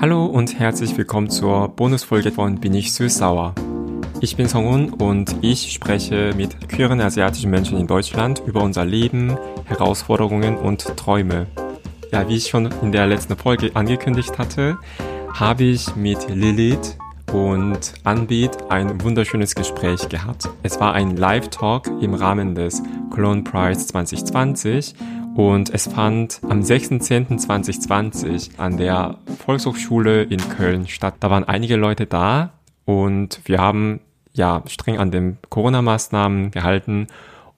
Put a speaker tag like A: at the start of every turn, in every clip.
A: Hallo und herzlich willkommen zur Bonusfolge von Bin ich süß-sauer. Ich bin Songun und ich spreche mit queeren asiatischen Menschen in Deutschland über unser Leben, Herausforderungen und Träume. Ja, wie ich schon in der letzten Folge angekündigt hatte, habe ich mit Lilith und Anbit ein wunderschönes Gespräch gehabt. Es war ein Live-Talk im Rahmen des Cologne Prize 2020 und es fand am 6.10.2020 an der Volkshochschule in Köln statt. Da waren einige Leute da und wir haben ja streng an den Corona-Maßnahmen gehalten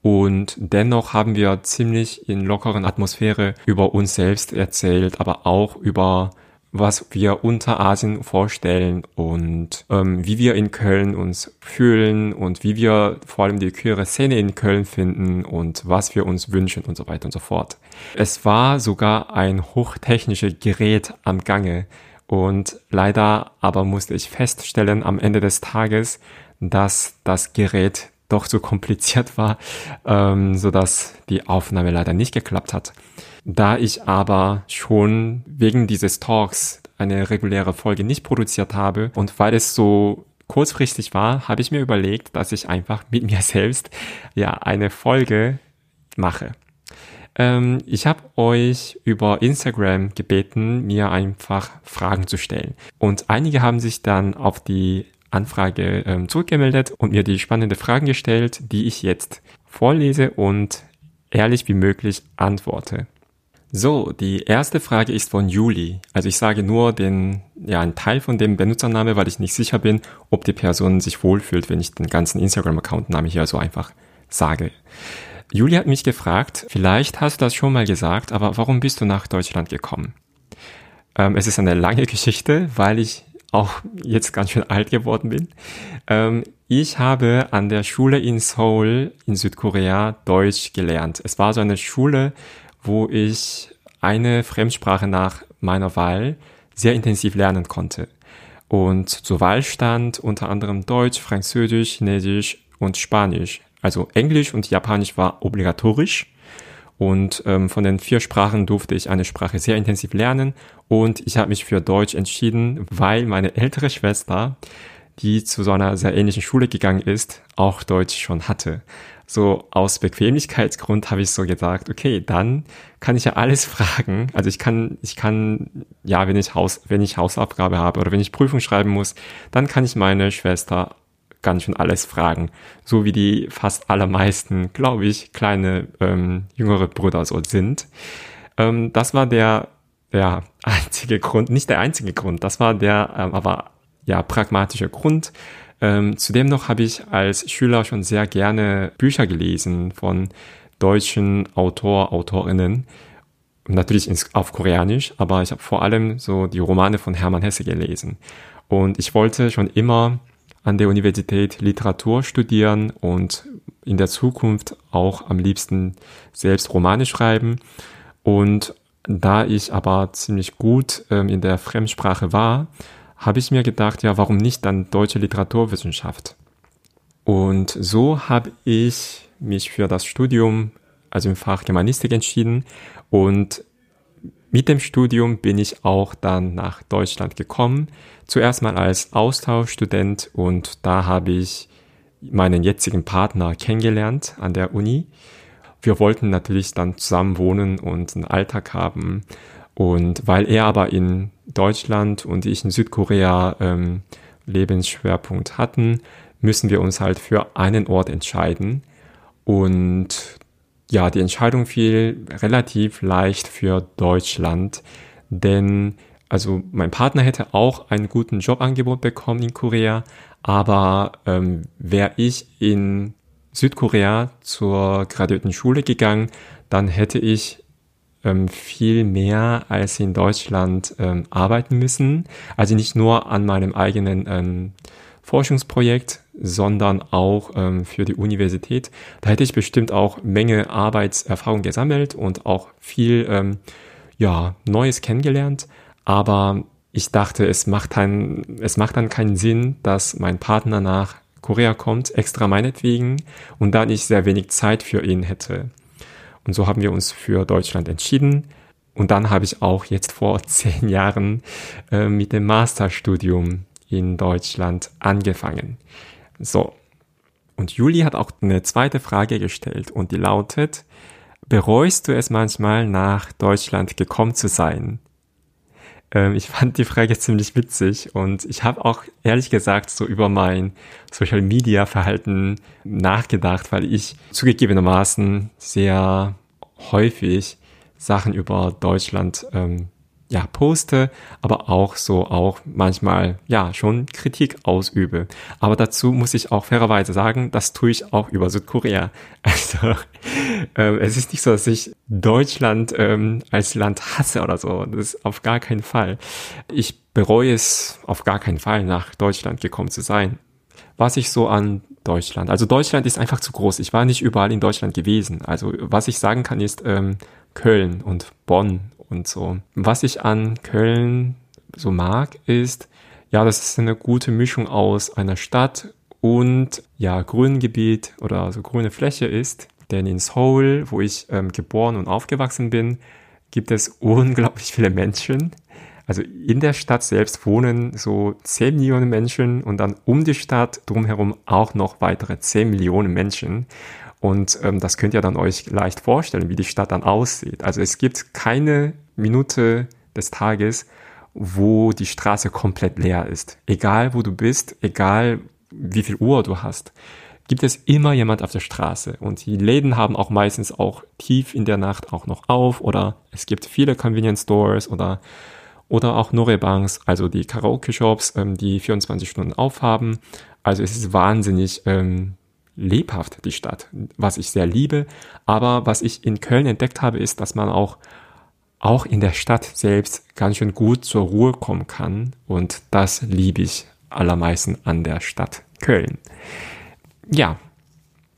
A: und dennoch haben wir ziemlich in lockeren Atmosphäre über uns selbst erzählt, aber auch über was wir unter Asien vorstellen und ähm, wie wir in Köln uns fühlen und wie wir vor allem die queere Szene in Köln finden und was wir uns wünschen und so weiter und so fort. Es war sogar ein hochtechnisches Gerät am Gange und leider aber musste ich feststellen am Ende des Tages, dass das Gerät doch so kompliziert war, ähm, so dass die Aufnahme leider nicht geklappt hat. Da ich aber schon wegen dieses Talks eine reguläre Folge nicht produziert habe und weil es so kurzfristig war, habe ich mir überlegt, dass ich einfach mit mir selbst ja eine Folge mache. Ähm, ich habe euch über Instagram gebeten, mir einfach Fragen zu stellen. Und einige haben sich dann auf die Anfrage ähm, zurückgemeldet und mir die spannenden Fragen gestellt, die ich jetzt vorlese und ehrlich wie möglich antworte. So, die erste Frage ist von Juli. Also ich sage nur den, ja, einen Teil von dem Benutzername, weil ich nicht sicher bin, ob die Person sich wohlfühlt, wenn ich den ganzen Instagram-Account-Name hier so einfach sage. Juli hat mich gefragt, vielleicht hast du das schon mal gesagt, aber warum bist du nach Deutschland gekommen? Ähm, es ist eine lange Geschichte, weil ich auch jetzt ganz schön alt geworden bin. Ähm, ich habe an der Schule in Seoul in Südkorea Deutsch gelernt. Es war so eine Schule, wo ich eine Fremdsprache nach meiner Wahl sehr intensiv lernen konnte. Und zur Wahl stand unter anderem Deutsch, Französisch, Chinesisch und Spanisch. Also Englisch und Japanisch war obligatorisch. Und ähm, von den vier Sprachen durfte ich eine Sprache sehr intensiv lernen. Und ich habe mich für Deutsch entschieden, weil meine ältere Schwester, die zu so einer sehr ähnlichen Schule gegangen ist, auch Deutsch schon hatte so aus Bequemlichkeitsgrund habe ich so gesagt, okay, dann kann ich ja alles fragen. Also ich kann, ich kann, ja, wenn ich Haus, wenn ich Hausaufgabe habe oder wenn ich Prüfung schreiben muss, dann kann ich meine Schwester ganz schön alles fragen. So wie die fast allermeisten, glaube ich, kleine ähm, jüngere Brüder so sind. Ähm, das war der, ja, einzige Grund, nicht der einzige Grund, das war der, ähm, aber ja, pragmatische Grund. Ähm, zudem noch habe ich als Schüler schon sehr gerne Bücher gelesen von deutschen Autor, Autorinnen. Natürlich ins, auf Koreanisch, aber ich habe vor allem so die Romane von Hermann Hesse gelesen. Und ich wollte schon immer an der Universität Literatur studieren und in der Zukunft auch am liebsten selbst Romane schreiben. Und da ich aber ziemlich gut ähm, in der Fremdsprache war, habe ich mir gedacht, ja, warum nicht dann deutsche Literaturwissenschaft? Und so habe ich mich für das Studium, also im Fach Germanistik entschieden und mit dem Studium bin ich auch dann nach Deutschland gekommen. Zuerst mal als Austauschstudent und da habe ich meinen jetzigen Partner kennengelernt an der Uni. Wir wollten natürlich dann zusammen wohnen und einen Alltag haben. Und weil er aber in Deutschland und ich in Südkorea ähm, Lebensschwerpunkt hatten, müssen wir uns halt für einen Ort entscheiden. Und ja, die Entscheidung fiel relativ leicht für Deutschland, denn also mein Partner hätte auch einen guten Jobangebot bekommen in Korea, aber ähm, wäre ich in Südkorea zur graduierten Schule gegangen, dann hätte ich ähm, viel mehr als in Deutschland ähm, arbeiten müssen. Also nicht nur an meinem eigenen ähm, Forschungsprojekt, sondern auch ähm, für die Universität. Da hätte ich bestimmt auch Menge Arbeitserfahrung gesammelt und auch viel ähm, ja, Neues kennengelernt. Aber ich dachte, es macht, dann, es macht dann keinen Sinn, dass mein Partner nach Korea kommt, extra meinetwegen, und dann ich sehr wenig Zeit für ihn hätte. Und so haben wir uns für Deutschland entschieden. Und dann habe ich auch jetzt vor zehn Jahren äh, mit dem Masterstudium in Deutschland angefangen. So. Und Juli hat auch eine zweite Frage gestellt und die lautet, bereust du es manchmal nach Deutschland gekommen zu sein? Ähm, ich fand die Frage ziemlich witzig und ich habe auch ehrlich gesagt so über mein Social Media Verhalten nachgedacht, weil ich zugegebenermaßen sehr häufig Sachen über Deutschland ähm, ja, poste, aber auch so auch manchmal ja schon Kritik ausübe. Aber dazu muss ich auch fairerweise sagen, das tue ich auch über Südkorea. Also ähm, es ist nicht so, dass ich Deutschland ähm, als Land hasse oder so. Das ist auf gar keinen Fall. Ich bereue es auf gar keinen Fall, nach Deutschland gekommen zu sein. Was ich so an Deutschland, also Deutschland ist einfach zu groß. Ich war nicht überall in Deutschland gewesen. Also was ich sagen kann ist ähm, Köln und Bonn und so. Was ich an Köln so mag, ist, ja, das ist eine gute Mischung aus einer Stadt und ja, Grüngebiet oder so grüne Fläche ist. Denn in Seoul, wo ich ähm, geboren und aufgewachsen bin, gibt es unglaublich viele Menschen. Also in der Stadt selbst wohnen so 10 Millionen Menschen und dann um die Stadt drumherum auch noch weitere 10 Millionen Menschen. Und ähm, das könnt ihr dann euch leicht vorstellen, wie die Stadt dann aussieht. Also es gibt keine Minute des Tages, wo die Straße komplett leer ist. Egal wo du bist, egal wie viel Uhr du hast, gibt es immer jemand auf der Straße. Und die Läden haben auch meistens auch tief in der Nacht auch noch auf oder es gibt viele Convenience Stores oder oder auch Norebanks, also die Karaoke-Shops, ähm, die 24 Stunden aufhaben. Also es ist wahnsinnig ähm, lebhaft, die Stadt, was ich sehr liebe. Aber was ich in Köln entdeckt habe, ist, dass man auch, auch in der Stadt selbst ganz schön gut zur Ruhe kommen kann. Und das liebe ich allermeisten an der Stadt Köln. Ja,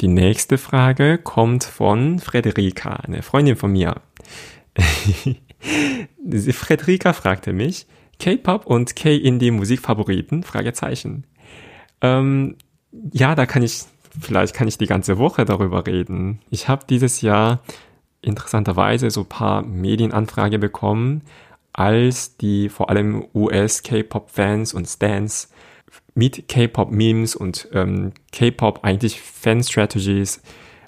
A: die nächste Frage kommt von Frederika, eine Freundin von mir. Frederika fragte mich, K-Pop und K-Indie Musikfavoriten? Fragezeichen. Ähm, ja, da kann ich vielleicht kann ich die ganze Woche darüber reden. Ich habe dieses Jahr interessanterweise so paar Medienanfrage bekommen, als die vor allem US-K-Pop-Fans und Stans mit K-Pop-Memes und ähm, K-Pop eigentlich Fan-Strategies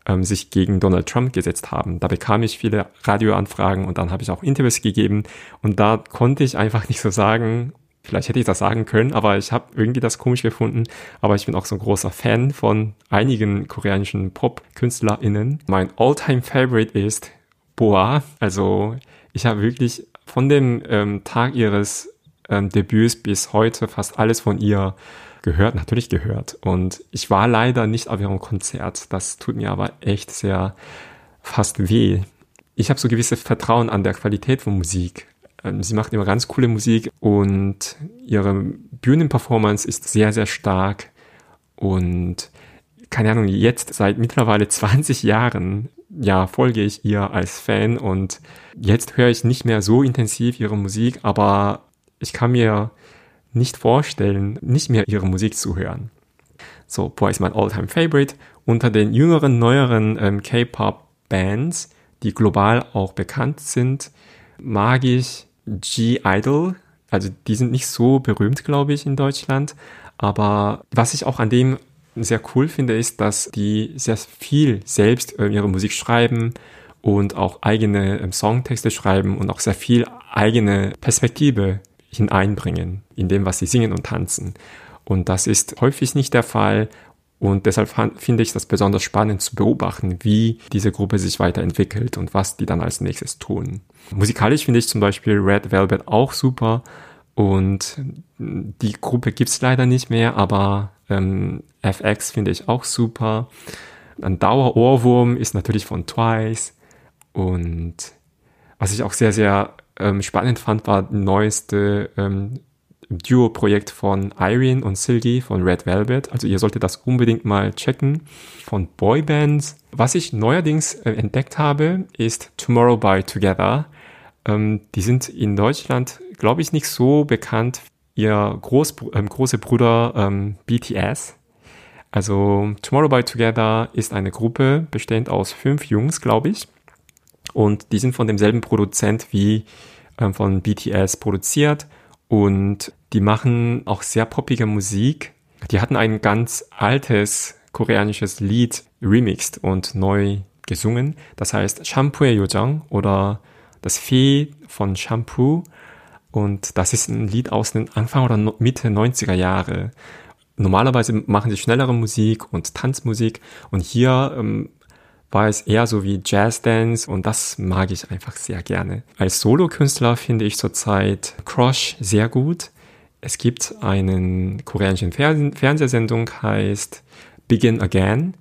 A: ähm, sich gegen Donald Trump gesetzt haben. Da bekam ich viele Radioanfragen und dann habe ich auch Interviews gegeben und da konnte ich einfach nicht so sagen, Vielleicht hätte ich das sagen können, aber ich habe irgendwie das komisch gefunden. Aber ich bin auch so ein großer Fan von einigen koreanischen Pop-KünstlerInnen. Mein all-time Favorite ist Boa. Also ich habe wirklich von dem ähm, Tag ihres ähm, Debüts bis heute fast alles von ihr gehört, natürlich gehört. Und ich war leider nicht auf ihrem Konzert. Das tut mir aber echt sehr fast weh. Ich habe so gewisse Vertrauen an der Qualität von Musik. Ähm, sie macht immer ganz coole Musik und ihre Bühnenperformance ist sehr, sehr stark und keine Ahnung, jetzt seit mittlerweile 20 Jahren, ja, folge ich ihr als Fan und jetzt höre ich nicht mehr so intensiv ihre Musik, aber ich kann mir nicht vorstellen, nicht mehr ihre Musik zu hören. So, Boy ist mein all-time favorite. Unter den jüngeren, neueren ähm, K-Pop-Bands, die global auch bekannt sind, mag ich G-Idol. Also die sind nicht so berühmt, glaube ich, in Deutschland. Aber was ich auch an dem sehr cool finde, ist, dass die sehr viel selbst äh, ihre Musik schreiben und auch eigene ähm, Songtexte schreiben und auch sehr viel eigene Perspektive hineinbringen in dem, was sie singen und tanzen. Und das ist häufig nicht der Fall und deshalb finde ich das besonders spannend zu beobachten, wie diese Gruppe sich weiterentwickelt und was die dann als nächstes tun. Musikalisch finde ich zum Beispiel Red Velvet auch super und die Gruppe gibt's leider nicht mehr, aber ähm, FX finde ich auch super. Ein Dauerohrwurm ist natürlich von Twice und was ich auch sehr, sehr ähm, spannend fand, war die neueste ähm, Duo-Projekt von Irene und Silgi von Red Velvet. Also ihr solltet das unbedingt mal checken. Von Boybands. Was ich neuerdings äh, entdeckt habe, ist Tomorrow by Together. Ähm, die sind in Deutschland, glaube ich, nicht so bekannt. Ihr Groß, ähm, große Bruder ähm, BTS. Also Tomorrow by Together ist eine Gruppe bestehend aus fünf Jungs, glaube ich. Und die sind von demselben Produzent wie ähm, von BTS produziert und die machen auch sehr poppige Musik. Die hatten ein ganz altes koreanisches Lied remixed und neu gesungen. Das heißt Shampoo Yojang oder das Fee von Shampoo. Und das ist ein Lied aus den Anfang oder Mitte 90er Jahre. Normalerweise machen sie schnellere Musik und Tanzmusik und hier ähm, war es eher so wie Jazzdance und das mag ich einfach sehr gerne. Als Solokünstler finde ich zurzeit Crush sehr gut. Es gibt einen koreanischen Fernsehsendung, heißt Begin Again.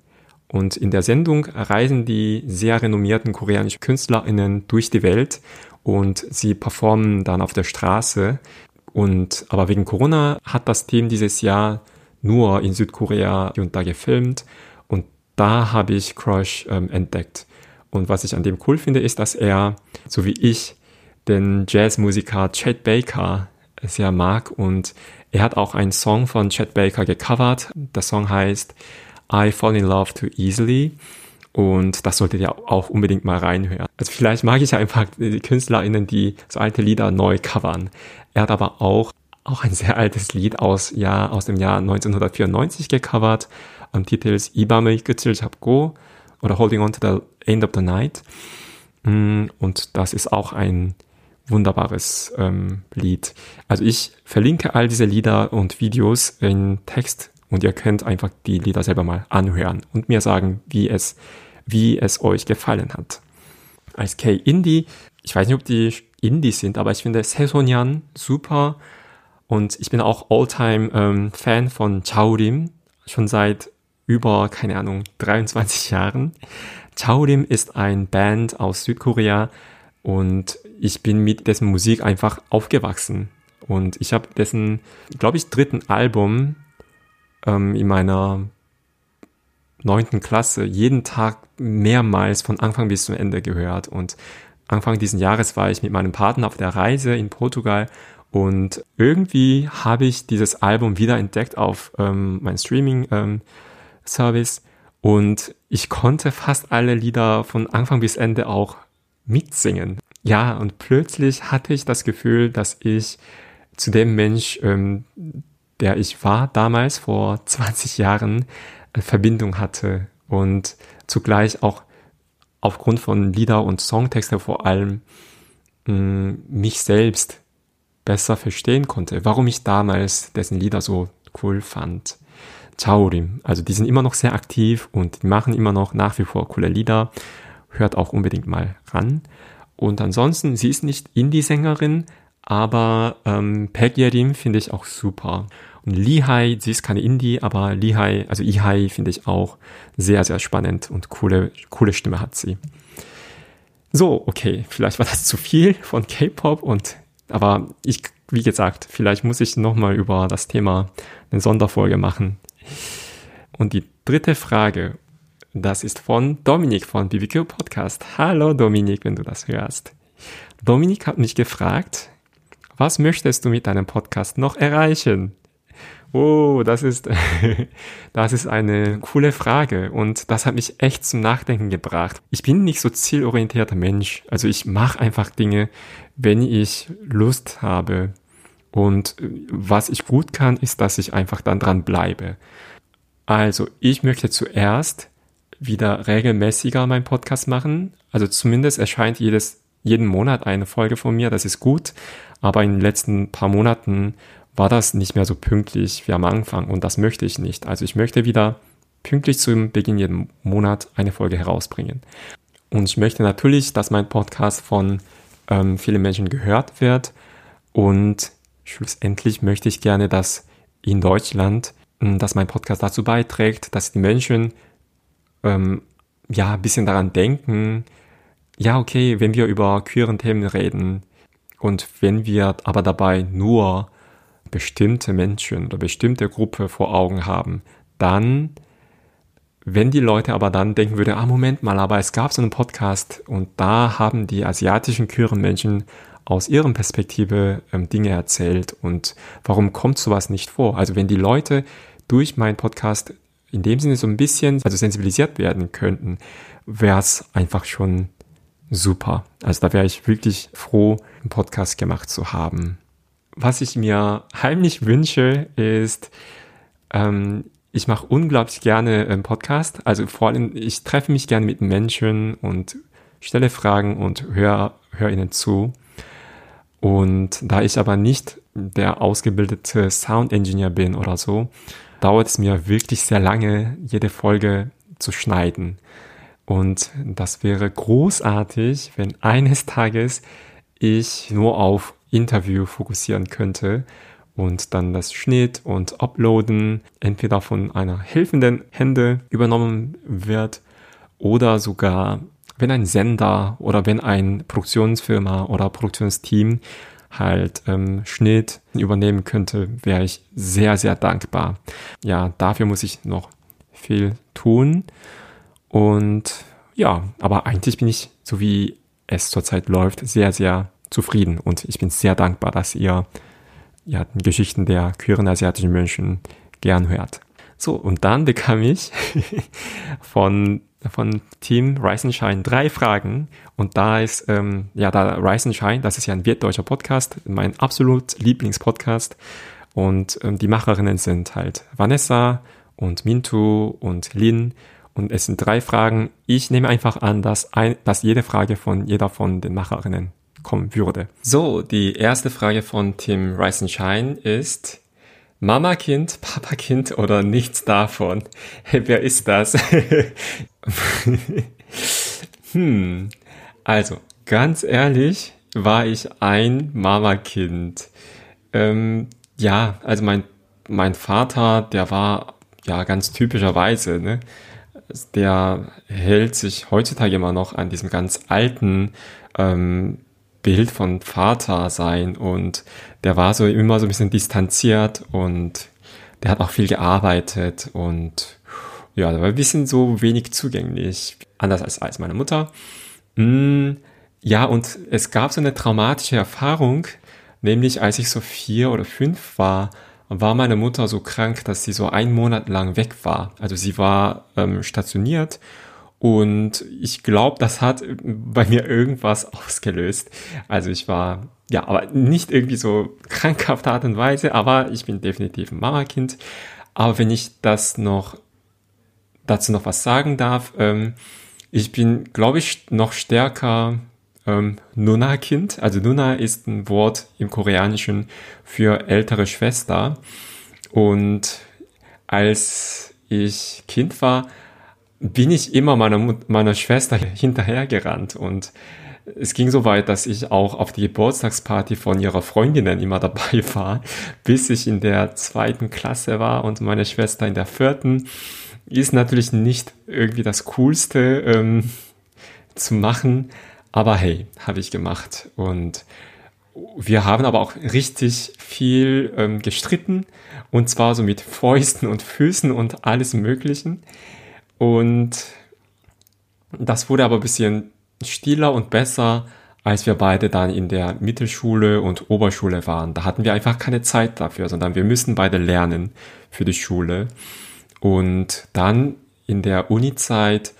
A: Und in der Sendung reisen die sehr renommierten koreanischen KünstlerInnen durch die Welt und sie performen dann auf der Straße. Und, aber wegen Corona hat das Team dieses Jahr nur in Südkorea hier und da gefilmt. Da habe ich Crush ähm, entdeckt. Und was ich an dem cool finde, ist, dass er, so wie ich, den Jazzmusiker Chet Baker sehr mag. Und er hat auch einen Song von Chet Baker gecovert. Der Song heißt I Fall in Love Too Easily. Und das solltet ihr auch unbedingt mal reinhören. Also vielleicht mag ich einfach die KünstlerInnen, die so alte Lieder neu covern. Er hat aber auch, auch ein sehr altes Lied aus, ja, aus dem Jahr 1994 gecovert Am Titel ist 이밤의 끝을 잡고 oder Holding on to the End of the Night. Mm, und das ist auch ein wunderbares ähm, Lied. Also ich verlinke all diese Lieder und Videos in Text und ihr könnt einfach die Lieder selber mal anhören und mir sagen, wie es, wie es euch gefallen hat. Als K-Indie, ich weiß nicht, ob die Indie sind, aber ich finde Sesonian super und ich bin auch Alltime ähm, Fan von Chaorim, schon seit über, keine Ahnung, 23 Jahren. Chaorim ist ein Band aus Südkorea und ich bin mit dessen Musik einfach aufgewachsen. Und ich habe dessen, glaube ich, dritten Album ähm, in meiner neunten Klasse jeden Tag mehrmals von Anfang bis zum Ende gehört. Und Anfang diesen Jahres war ich mit meinem Partner auf der Reise in Portugal und irgendwie habe ich dieses Album wieder entdeckt auf ähm, mein Streaming-Service ähm, und ich konnte fast alle Lieder von Anfang bis Ende auch mitsingen. Ja, und plötzlich hatte ich das Gefühl, dass ich zu dem Mensch, ähm, der ich war damals vor 20 Jahren, Verbindung hatte und zugleich auch aufgrund von Lieder und Songtexte vor allem mh, mm, mich selbst besser verstehen konnte, warum ich damals dessen Lieder so cool fand. Chaorim, also die sind immer noch sehr aktiv und die machen immer noch nach wie vor coole Lieder. Hört auch unbedingt mal ran. Und ansonsten, sie ist nicht Indie-Sängerin, aber ähm, Peg Yerim finde ich auch super. Und Lihai, sie ist keine Indie, aber Lihai, also Ihai finde ich auch sehr, sehr spannend und coole, coole Stimme hat sie. So, okay, vielleicht war das zu viel von K-Pop und, aber ich, wie gesagt, vielleicht muss ich nochmal über das Thema eine Sonderfolge machen. Und die dritte Frage, das ist von Dominik von BBQ Podcast. Hallo Dominik, wenn du das hörst. Dominik hat mich gefragt, was möchtest du mit deinem Podcast noch erreichen? Oh, das ist, das ist eine coole Frage und das hat mich echt zum Nachdenken gebracht. Ich bin nicht so zielorientierter Mensch. Also ich mache einfach Dinge, wenn ich Lust habe. Und was ich gut kann, ist, dass ich einfach dann dran bleibe. Also ich möchte zuerst wieder regelmäßiger meinen Podcast machen. Also zumindest erscheint jedes jeden Monat eine Folge von mir, das ist gut. Aber in den letzten paar Monaten war das nicht mehr so pünktlich wie am Anfang und das möchte ich nicht. Also ich möchte wieder pünktlich zum Beginn jeden Monat eine Folge herausbringen. Und ich möchte natürlich, dass mein Podcast von ähm, vielen Menschen gehört wird und schlussendlich möchte ich gerne, dass in Deutschland, hm, dass mein Podcast dazu beiträgt, dass die Menschen ähm, ja ein bisschen daran denken, ja, okay, wenn wir über queeren Themen reden und wenn wir aber dabei nur bestimmte Menschen oder bestimmte Gruppe vor Augen haben, dann, wenn die Leute aber dann denken würden, ah, Moment mal, aber es gab so einen Podcast und da haben die asiatischen queeren Menschen aus ihren Perspektive ähm, Dinge erzählt und warum kommt sowas nicht vor? Also wenn die Leute durch meinen Podcast in dem Sinne so ein bisschen also sensibilisiert werden könnten, wäre es einfach schon super. Also da wäre ich wirklich froh, einen Podcast gemacht zu haben. Was ich mir heimlich wünsche, ist, ähm, ich mache unglaublich gerne einen Podcast. Also vor allem, ich treffe mich gerne mit Menschen und stelle Fragen und höre hör ihnen zu. Und da ich aber nicht der ausgebildete Sound Engineer bin oder so, dauert es mir wirklich sehr lange, jede Folge zu schneiden. Und das wäre großartig, wenn eines Tages ich nur auf Interview fokussieren könnte und dann das Schnitt und Uploaden entweder von einer helfenden Hände übernommen wird oder sogar wenn ein Sender oder wenn ein Produktionsfirma oder Produktionsteam halt ähm, Schnitt übernehmen könnte, wäre ich sehr, sehr dankbar. Ja, dafür muss ich noch viel tun. Und ja, aber eigentlich bin ich, so wie es zurzeit läuft, sehr, sehr zufrieden und ich bin sehr dankbar, dass ihr ja, Geschichten der queeren asiatischen Menschen gern hört. So, und dann bekam ich von, von Team Rise and Shine drei Fragen. Und da ist, ähm, ja, da Rise and Shine, das ist ja ein wirtdeutscher Podcast, mein absolut Lieblingspodcast. Und ähm, die Macherinnen sind halt Vanessa und Mintu und Lin. Und es sind drei Fragen. Ich nehme einfach an, dass, ein, dass jede Frage von jeder von den Macherinnen kommen würde. So, die erste Frage von Tim Rise and Shine ist, Mama-Kind, Papa-Kind oder nichts davon? Hey, wer ist das? hm, also, ganz ehrlich, war ich ein Mama-Kind. Ähm, ja, also mein, mein Vater, der war ja ganz typischerweise, ne? Der hält sich heutzutage immer noch an diesem ganz alten ähm, Bild von Vater sein und der war so immer so ein bisschen distanziert und der hat auch viel gearbeitet und ja, der war ein bisschen so wenig zugänglich, anders als, als meine Mutter. Mm, ja, und es gab so eine traumatische Erfahrung, nämlich als ich so vier oder fünf war, war meine Mutter so krank, dass sie so einen Monat lang weg war. Also sie war ähm, stationiert und ich glaube, das hat bei mir irgendwas ausgelöst. Also ich war, ja, aber nicht irgendwie so krankhafte Art und Weise, aber ich bin definitiv ein Mama-Kind. Aber wenn ich das noch, dazu noch was sagen darf, ähm, ich bin, glaube ich, noch stärker ähm, Nuna-Kind. Also Nuna ist ein Wort im Koreanischen für ältere Schwester. Und als ich Kind war, bin ich immer meiner, meiner Schwester hinterhergerannt und es ging so weit, dass ich auch auf die Geburtstagsparty von ihrer Freundinnen immer dabei war, bis ich in der zweiten Klasse war und meine Schwester in der vierten. Ist natürlich nicht irgendwie das Coolste ähm, zu machen, aber hey, habe ich gemacht. Und wir haben aber auch richtig viel ähm, gestritten und zwar so mit Fäusten und Füßen und alles Möglichen. Und das wurde aber ein bisschen stiller und besser, als wir beide dann in der Mittelschule und Oberschule waren. Da hatten wir einfach keine Zeit dafür, sondern wir müssen beide lernen für die Schule. Und dann in der Uni-Zeit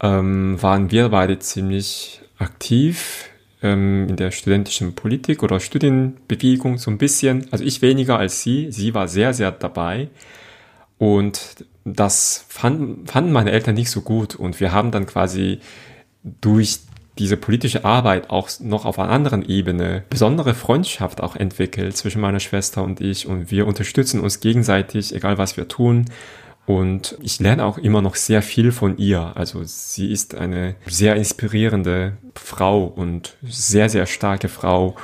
A: ähm, waren wir beide ziemlich aktiv ähm, in der studentischen Politik oder Studienbewegung so ein bisschen. Also ich weniger als sie. Sie war sehr, sehr dabei. Und das fanden, fanden meine Eltern nicht so gut und wir haben dann quasi durch diese politische Arbeit auch noch auf einer anderen Ebene besondere Freundschaft auch entwickelt zwischen meiner Schwester und ich und wir unterstützen uns gegenseitig, egal was wir tun. Und ich lerne auch immer noch sehr viel von ihr. Also sie ist eine sehr inspirierende Frau und sehr, sehr starke Frau.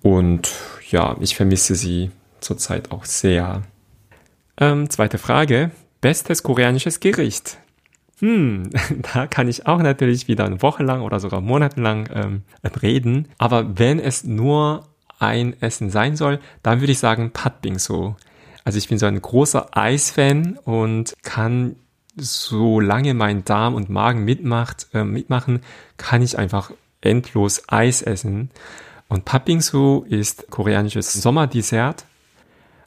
A: Und ja, ich vermisse sie zurzeit auch sehr. Ähm, zweite Frage. Bestes koreanisches Gericht. Hm, da kann ich auch natürlich wieder eine Woche lang oder sogar monatelang ähm, reden. Aber wenn es nur ein Essen sein soll, dann würde ich sagen Patbingsu. Also ich bin so ein großer Eisfan und kann solange mein Darm und Magen mitmacht, äh, mitmachen, kann ich einfach endlos Eis essen. Und Patbingsu ist koreanisches Sommerdessert.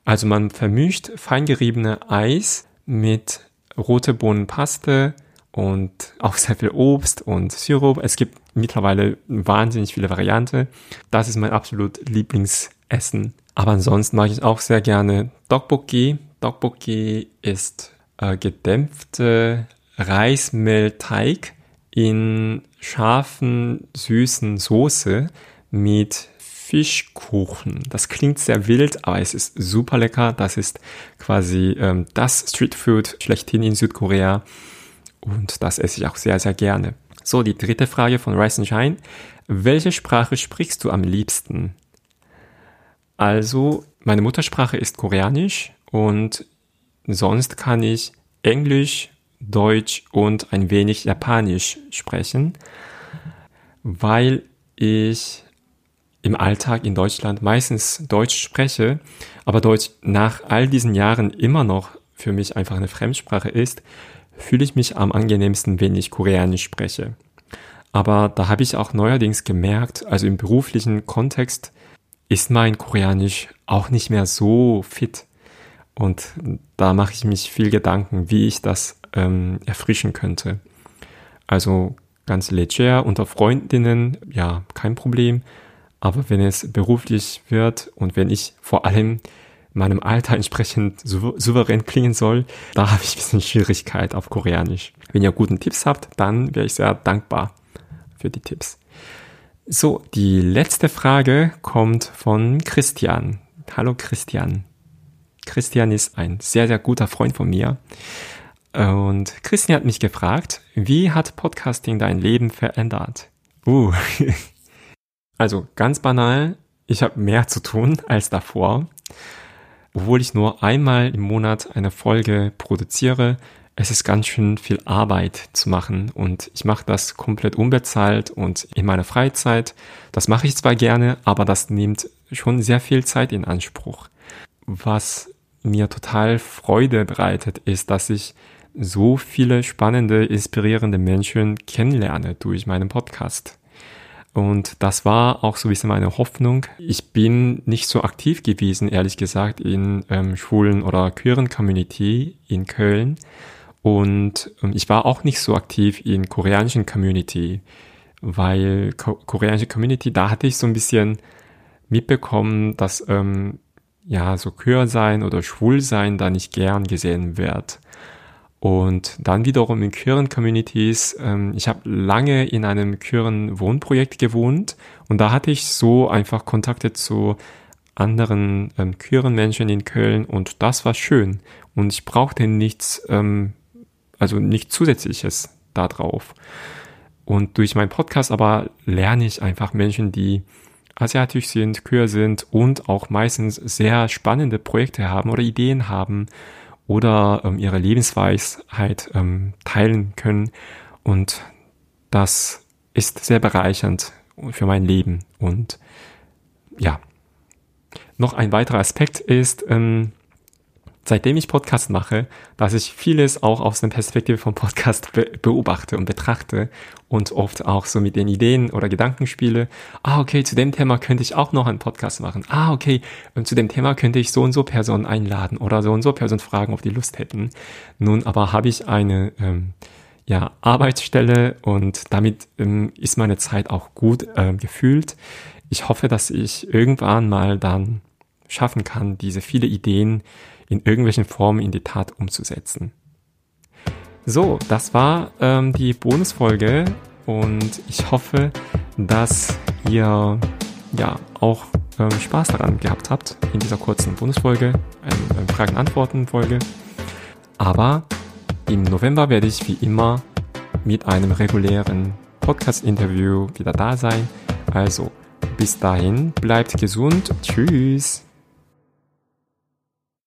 A: Also man vermischt feingeriebene Eis mit rote Bohnenpaste und auch sehr viel Obst und Sirup. Es gibt mittlerweile wahnsinnig viele Varianten. Das ist mein absolut Lieblingsessen. Aber ansonsten mag ich auch sehr gerne Tteokbokki. Tteokbokki ist äh, gedämpfte Reismehlteig in scharfen, süßen Soße mit Fischkuchen. Das klingt sehr wild, aber es ist super lecker. Das ist quasi ähm, das Streetfood schlechthin in Südkorea. Und das esse ich auch sehr, sehr gerne. So, die dritte Frage von Rice and Shine. Welche Sprache sprichst du am liebsten? Also, meine Muttersprache ist Koreanisch und sonst kann ich Englisch, Deutsch und ein wenig Japanisch sprechen, weil ich im Alltag in Deutschland meistens Deutsch spreche, aber Deutsch nach all diesen Jahren immer noch für mich einfach eine Fremdsprache ist, fühle ich mich am angenehmsten, wenn ich Koreanisch spreche. Aber da habe ich auch neuerdings gemerkt, also im beruflichen Kontext ist mein Koreanisch auch nicht mehr so fit. Und da mache ich mich viel Gedanken, wie ich das ähm, erfrischen könnte. Also ganz leger unter Freundinnen, ja, kein Problem. Aber wenn es beruflich wird und wenn ich vor allem meinem Alter entsprechend sou souverän klingen soll, da habe ich ein bisschen Schwierigkeit auf Koreanisch. Wenn ihr guten Tipps habt, dann wäre ich sehr dankbar für die Tipps. So, die letzte Frage kommt von Christian. Hallo Christian. Christian ist ein sehr, sehr guter Freund von mir. Und Christian hat mich gefragt, wie hat Podcasting dein Leben verändert? Uh. Also ganz banal, ich habe mehr zu tun als davor. Obwohl ich nur einmal im Monat eine Folge produziere, es ist ganz schön viel Arbeit zu machen und ich mache das komplett unbezahlt und in meiner Freizeit. Das mache ich zwar gerne, aber das nimmt schon sehr viel Zeit in Anspruch. Was mir total Freude bereitet, ist, dass ich so viele spannende, inspirierende Menschen kennenlerne durch meinen Podcast. Und das war auch so ein bisschen meine Hoffnung. Ich bin nicht so aktiv gewesen, ehrlich gesagt, in ähm, Schulen oder queeren Community in Köln. Und ähm, ich war auch nicht so aktiv in koreanischen Community, weil ko koreanische Community, da hatte ich so ein bisschen mitbekommen, dass ähm, ja so queer sein oder schwul sein da nicht gern gesehen wird. Und dann wiederum in queeren Communities. Ähm, ich habe lange in einem queeren Wohnprojekt gewohnt und da hatte ich so einfach Kontakte zu anderen ähm, queeren Menschen in Köln und das war schön. Und ich brauchte nichts, ähm, also nichts Zusätzliches da drauf. Und durch meinen Podcast aber lerne ich einfach Menschen, die asiatisch sind, queer sind und auch meistens sehr spannende Projekte haben oder Ideen haben oder ähm, ihre Lebensweisheit ähm, teilen können. Und das ist sehr bereichernd für mein Leben. Und ja, noch ein weiterer Aspekt ist, ähm, seitdem ich Podcast mache, dass ich vieles auch aus der Perspektive vom Podcast be beobachte und betrachte und oft auch so mit den Ideen oder Gedanken spiele. Ah, okay, zu dem Thema könnte ich auch noch einen Podcast machen. Ah, okay, und zu dem Thema könnte ich so und so Personen einladen oder so und so Personen fragen, ob die Lust hätten. Nun aber habe ich eine ähm, ja, Arbeitsstelle und damit ähm, ist meine Zeit auch gut ähm, gefühlt. Ich hoffe, dass ich irgendwann mal dann schaffen kann, diese viele Ideen in irgendwelchen Formen in die Tat umzusetzen. So, das war ähm, die Bonusfolge und ich hoffe, dass ihr ja auch ähm, Spaß daran gehabt habt in dieser kurzen Bonusfolge, eine, eine Fragen-Antworten-Folge. Aber im November werde ich wie immer mit einem regulären Podcast-Interview wieder da sein. Also bis dahin, bleibt gesund. Tschüss.